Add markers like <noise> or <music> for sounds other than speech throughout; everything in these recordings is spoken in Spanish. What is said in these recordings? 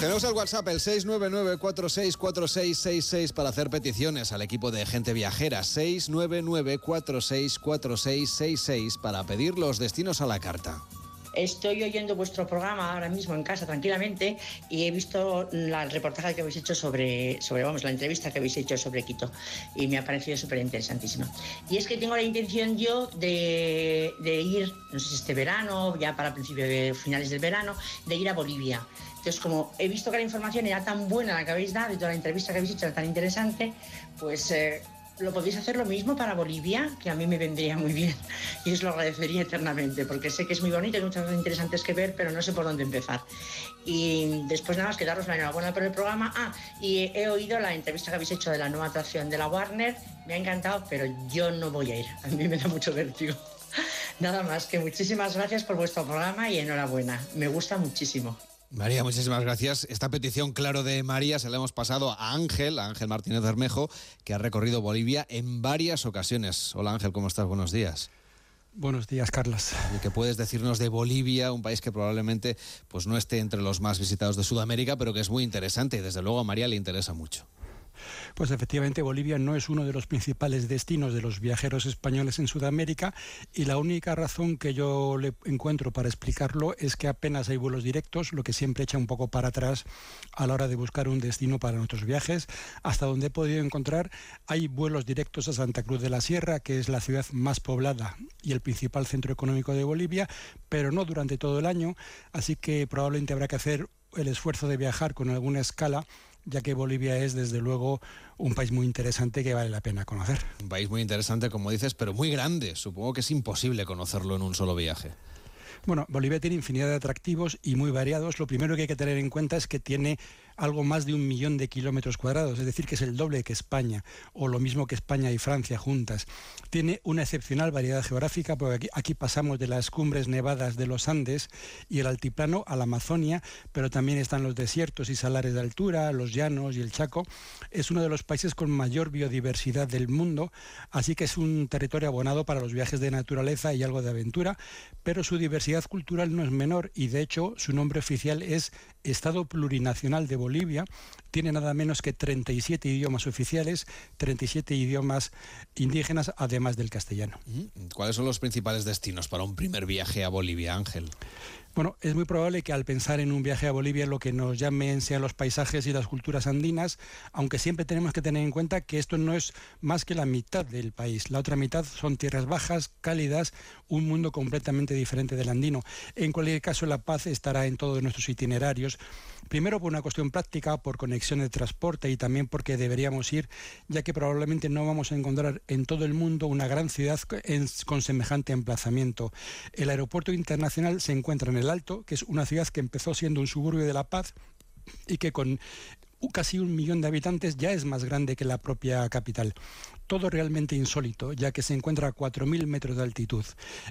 Tenemos el WhatsApp, el 699-464666 para hacer peticiones al equipo de gente viajera. 699-464666 para pedir los destinos a la carta. Estoy oyendo vuestro programa ahora mismo en casa tranquilamente y he visto la, reportaje que habéis hecho sobre, sobre, vamos, la entrevista que habéis hecho sobre Quito y me ha parecido súper interesantísima. Y es que tengo la intención yo de, de, ir, no sé si este verano, ya para principios de finales del verano, de ir a Bolivia. Entonces, como he visto que la información era tan buena la que habéis dado y toda la entrevista que habéis hecho era tan interesante, pues... Eh, ¿Lo podéis hacer lo mismo para Bolivia? Que a mí me vendría muy bien <laughs> y os lo agradecería eternamente, porque sé que es muy bonito, hay muchas cosas interesantes que ver, pero no sé por dónde empezar. Y después nada más que daros la enhorabuena por el programa. Ah, y he oído la entrevista que habéis hecho de la nueva atracción de la Warner, me ha encantado, pero yo no voy a ir, a mí me da mucho vértigo. <laughs> Nada más que muchísimas gracias por vuestro programa y enhorabuena, me gusta muchísimo. María, muchísimas gracias. Esta petición, claro, de María se la hemos pasado a Ángel, a Ángel Martínez Bermejo, que ha recorrido Bolivia en varias ocasiones. Hola Ángel, ¿cómo estás? Buenos días. Buenos días, Carlos. ¿Y qué puedes decirnos de Bolivia, un país que probablemente pues, no esté entre los más visitados de Sudamérica, pero que es muy interesante y desde luego a María le interesa mucho? Pues efectivamente Bolivia no es uno de los principales destinos de los viajeros españoles en Sudamérica y la única razón que yo le encuentro para explicarlo es que apenas hay vuelos directos, lo que siempre echa un poco para atrás a la hora de buscar un destino para nuestros viajes. Hasta donde he podido encontrar hay vuelos directos a Santa Cruz de la Sierra, que es la ciudad más poblada y el principal centro económico de Bolivia, pero no durante todo el año, así que probablemente habrá que hacer el esfuerzo de viajar con alguna escala ya que Bolivia es desde luego un país muy interesante que vale la pena conocer. Un país muy interesante, como dices, pero muy grande. Supongo que es imposible conocerlo en un solo viaje. Bueno, Bolivia tiene infinidad de atractivos y muy variados. Lo primero que hay que tener en cuenta es que tiene algo más de un millón de kilómetros cuadrados, es decir, que es el doble que España, o lo mismo que España y Francia juntas. Tiene una excepcional variedad geográfica, porque aquí, aquí pasamos de las cumbres nevadas de los Andes y el altiplano a la Amazonia, pero también están los desiertos y salares de altura, los llanos y el Chaco. Es uno de los países con mayor biodiversidad del mundo, así que es un territorio abonado para los viajes de naturaleza y algo de aventura, pero su diversidad cultural no es menor y de hecho su nombre oficial es Estado Plurinacional de Bolivia. Tiene nada menos que 37 idiomas oficiales, 37 idiomas indígenas, además del castellano. ¿Cuáles son los principales destinos para un primer viaje a Bolivia, Ángel? Bueno, es muy probable que al pensar en un viaje a Bolivia lo que nos llamen sean los paisajes y las culturas andinas, aunque siempre tenemos que tener en cuenta que esto no es más que la mitad del país. La otra mitad son tierras bajas, cálidas, un mundo completamente diferente del andino. En cualquier caso, la paz estará en todos nuestros itinerarios. Primero por una cuestión práctica, por conexión de transporte y también porque deberíamos ir, ya que probablemente no vamos a encontrar en todo el mundo una gran ciudad con semejante emplazamiento. El aeropuerto internacional se encuentra en el Alto, que es una ciudad que empezó siendo un suburbio de La Paz y que con casi un millón de habitantes ya es más grande que la propia capital todo realmente insólito, ya que se encuentra a 4.000 metros de altitud.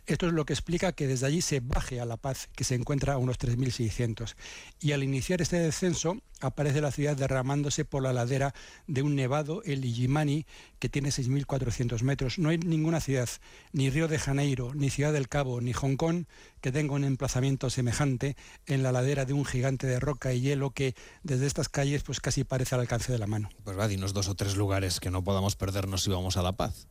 Esto es lo que explica que desde allí se baje a La Paz, que se encuentra a unos 3.600. Y al iniciar este descenso, aparece la ciudad derramándose por la ladera de un nevado, el Illimani, que tiene 6.400 metros. No hay ninguna ciudad, ni Río de Janeiro, ni Ciudad del Cabo, ni Hong Kong, que tenga un emplazamiento semejante en la ladera de un gigante de roca y hielo que desde estas calles pues casi parece al alcance de la mano. Pues va, dinos dos o tres lugares que no podamos perdernos si vamos a La Paz.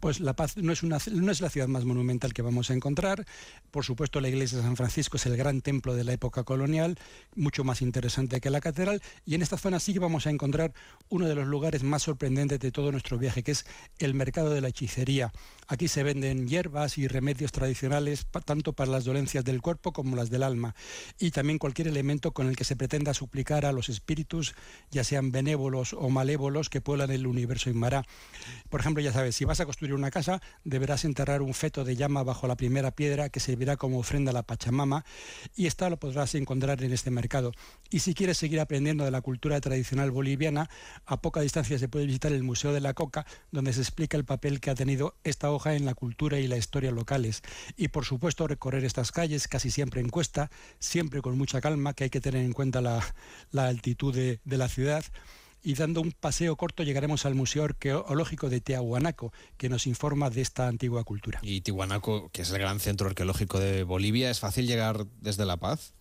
Pues La Paz no es, una, no es la ciudad más monumental que vamos a encontrar. Por supuesto, la iglesia de San Francisco es el gran templo de la época colonial, mucho más interesante que la catedral. Y en esta zona sí que vamos a encontrar uno de los lugares más sorprendentes de todo nuestro viaje, que es el mercado de la hechicería. Aquí se venden hierbas y remedios tradicionales, tanto para las dolencias del cuerpo como las del alma. Y también cualquier elemento con el que se pretenda suplicar a los espíritus, ya sean benévolos o malévolos, que pueblan el universo Inmará. Por ejemplo, ya sabes, si vas a construir una casa, deberás enterrar un feto de llama bajo la primera piedra que servirá como ofrenda a la Pachamama y esta lo podrás encontrar en este mercado. Y si quieres seguir aprendiendo de la cultura tradicional boliviana, a poca distancia se puede visitar el Museo de la Coca, donde se explica el papel que ha tenido esta hoja en la cultura y la historia locales. Y por supuesto recorrer estas calles casi siempre en cuesta, siempre con mucha calma, que hay que tener en cuenta la, altitud de la ciudad y dando un paseo corto llegaremos al Museo Arqueológico de Tiahuanaco, que nos informa de esta antigua cultura. Y Tiahuanaco, que es el gran centro arqueológico de Bolivia, ¿es fácil llegar desde La Paz?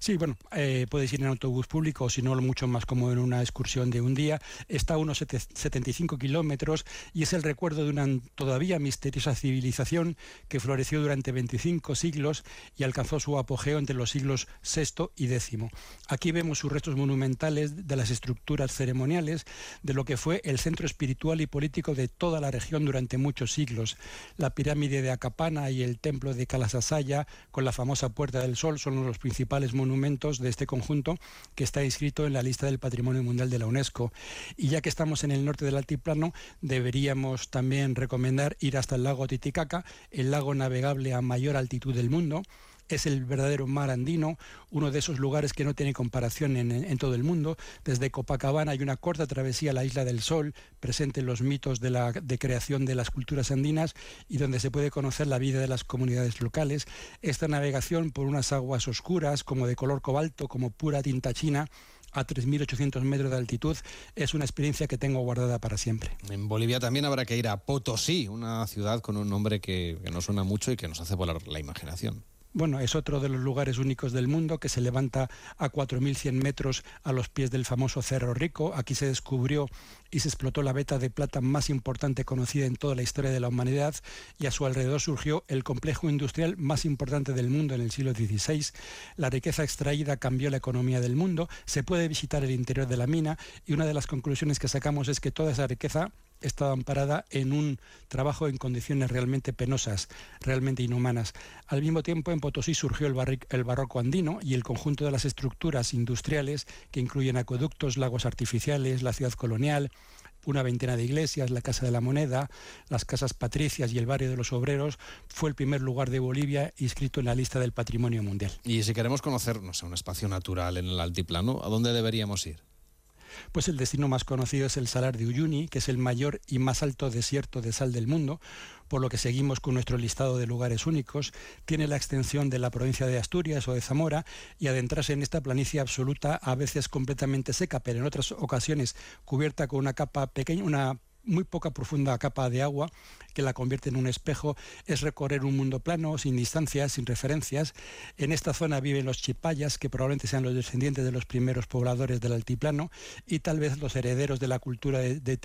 Sí, bueno, eh, puedes ir en autobús público o si no, mucho más como en una excursión de un día. Está a unos 75 kilómetros y es el recuerdo de una todavía misteriosa civilización que floreció durante 25 siglos y alcanzó su apogeo entre los siglos VI y X. Aquí vemos sus restos monumentales de las estructuras ceremoniales de lo que fue el centro espiritual y político de toda la región durante muchos siglos. La pirámide de Acapana y el templo de Calasasaya, con la famosa Puerta del Sol, son los principales monumentos monumentos de este conjunto que está inscrito en la lista del Patrimonio Mundial de la UNESCO. Y ya que estamos en el norte del altiplano, deberíamos también recomendar ir hasta el lago Titicaca, el lago navegable a mayor altitud del mundo es el verdadero mar andino, uno de esos lugares que no tiene comparación en, todo el mundo. Desde Copacabana hay una corta travesía a la Isla del Sol, presente en los mitos de, la, de creación de las culturas andinas y donde se puede conocer la vida de las comunidades locales. Esta navegación por unas aguas oscuras, como de color cobalto, como pura tinta china, a 3.800 metros de altitud es una experiencia que tengo guardada para siempre. En Bolivia también habrá que ir a Potosí, una ciudad con un nombre que, que nos suena mucho y que nos hace volar la imaginación bueno, es otro de los lugares únicos del mundo que se levanta a 4.100 metros a los pies del famoso Cerro Rico. Aquí se descubrió y se explotó la veta de plata más importante conocida en toda la historia de la humanidad y a su alrededor surgió el complejo industrial más importante del mundo en el siglo XVI. La riqueza extraída cambió la economía del mundo. Se puede visitar el interior de la mina y una de las conclusiones que sacamos es que toda esa riqueza estaba amparada en un trabajo en condiciones realmente penosas, realmente inhumanas. Al mismo tiempo, en Potosí surgió el, el, barroco andino y el conjunto de las estructuras industriales que incluyen acueductos, lagos artificiales, la ciudad colonial, una veintena de iglesias, la Casa de la Moneda, las casas patricias y el barrio de los obreros, fue el primer lugar de Bolivia inscrito en la lista del Patrimonio Mundial. Y si queremos conocer, no sé, un espacio natural en el altiplano, ¿a dónde deberíamos ir? Pues el destino más conocido es el Salar de Uyuni, que es el mayor y más alto desierto de sal del mundo, por lo que seguimos con nuestro listado de lugares únicos. Tiene la extensión de la provincia de Asturias o de Zamora y adentrarse en esta planicie absoluta, a veces completamente seca, pero en otras ocasiones cubierta con una capa pequeña, una muy poca profunda capa de agua que la convierte en un espejo, es recorrer un mundo plano, sin distancias, sin referencias. En esta zona viven los chipayas, que probablemente sean los descendientes de los primeros pobladores del altiplano, y tal vez los herederos de la cultura de, de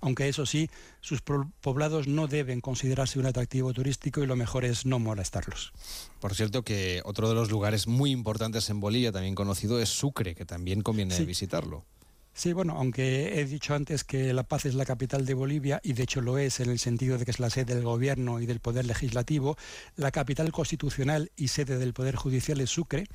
aunque eso sí, sus poblados no deben considerarse un atractivo turístico y lo mejor es no molestarlos. Por cierto que otro de los lugares muy importantes en Bolivia, también conocido, es Sucre, que también conviene visitarlo. Sí, bueno, aunque he dicho antes que La Paz es la capital de Bolivia, y de hecho lo es en el sentido de que es la sede del gobierno y del poder legislativo, la capital constitucional y sede del poder judicial es Sucre.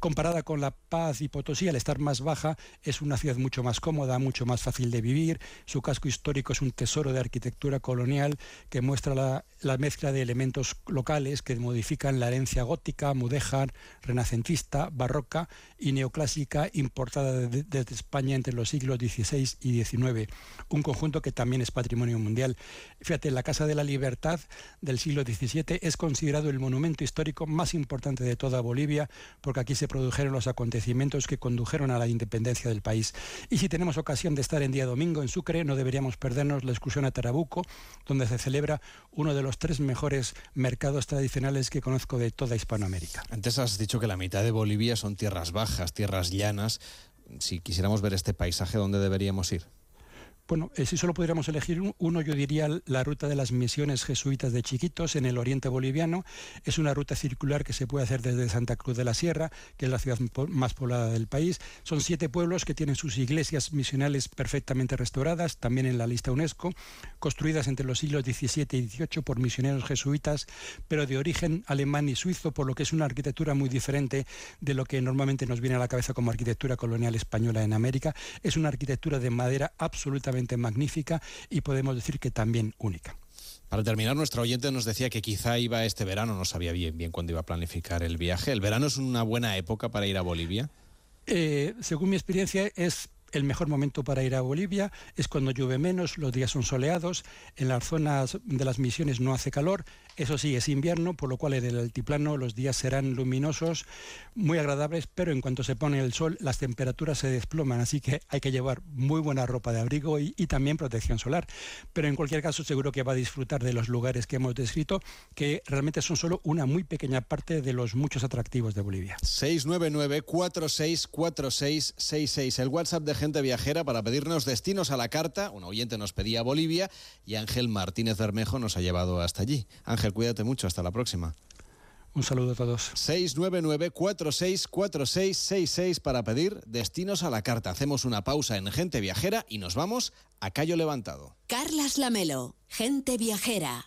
Comparada con La Paz y Potosí, al estar más baja, es una ciudad mucho más cómoda, mucho más fácil de vivir. Su casco histórico es un tesoro de arquitectura colonial que muestra la, mezcla de elementos locales que modifican la herencia gótica, mudéjar, renacentista, barroca y neoclásica importada desde España entre los siglos XVI y XIX, un conjunto que también es patrimonio mundial. Fíjate, la Casa de la Libertad del siglo XVII es considerado el monumento histórico más importante de toda Bolivia, porque aquí se produjeron los acontecimientos que condujeron a la independencia del país. Y si tenemos ocasión de estar en día domingo en Sucre, no deberíamos perdernos la excursión a Tarabuco, donde se celebra uno de los tres mejores mercados tradicionales que conozco de toda Hispanoamérica. Antes has dicho que la mitad de Bolivia son tierras bajas, tierras llanas si quisiéramos ver este paisaje, ¿dónde deberíamos ir? Bueno, eh, si solo pudiéramos elegir uno, yo diría la ruta de las misiones jesuitas de Chiquitos en el oriente boliviano. Es una ruta circular que se puede hacer desde Santa Cruz de la Sierra, que es la ciudad más poblada del país. Son siete pueblos que tienen sus iglesias misionales perfectamente restauradas, también en la lista UNESCO, construidas entre los siglos XVII y XVIII por misioneros jesuitas, pero de origen alemán y suizo, por lo que es una arquitectura muy diferente de lo que normalmente nos viene a la cabeza como arquitectura colonial española en América. Es una arquitectura de madera absolutamente magnífica y podemos decir que también única. Para terminar, nuestro oyente nos decía que quizá iba este verano, no sabía bien, bien cuándo iba a planificar el viaje. ¿El verano es una buena época para ir a Bolivia? Eh, según mi experiencia, es el mejor momento para ir a Bolivia es cuando llueve menos, los días son soleados, en las zonas de las misiones no hace calor, eso sí, es invierno, por lo cual en el altiplano los días serán luminosos, muy agradables, pero en cuanto se pone el sol las temperaturas se desploman, así que hay que llevar muy buena ropa de abrigo y, también protección solar. Pero en cualquier caso seguro que va a disfrutar de los lugares que hemos descrito, que realmente son solo una muy pequeña parte de los muchos atractivos de Bolivia. 699 464666 el WhatsApp de gente viajera para pedirnos destinos a la carta. Un oyente nos pedía Bolivia y Ángel Martínez Bermejo nos ha llevado hasta allí. Ángel, cuídate mucho. Hasta la próxima. Un saludo a todos. 699-464666 para pedir destinos a la carta. Hacemos una pausa en Gente Viajera y nos vamos a Cayo Levantado. Carlas Lamelo, Gente Viajera.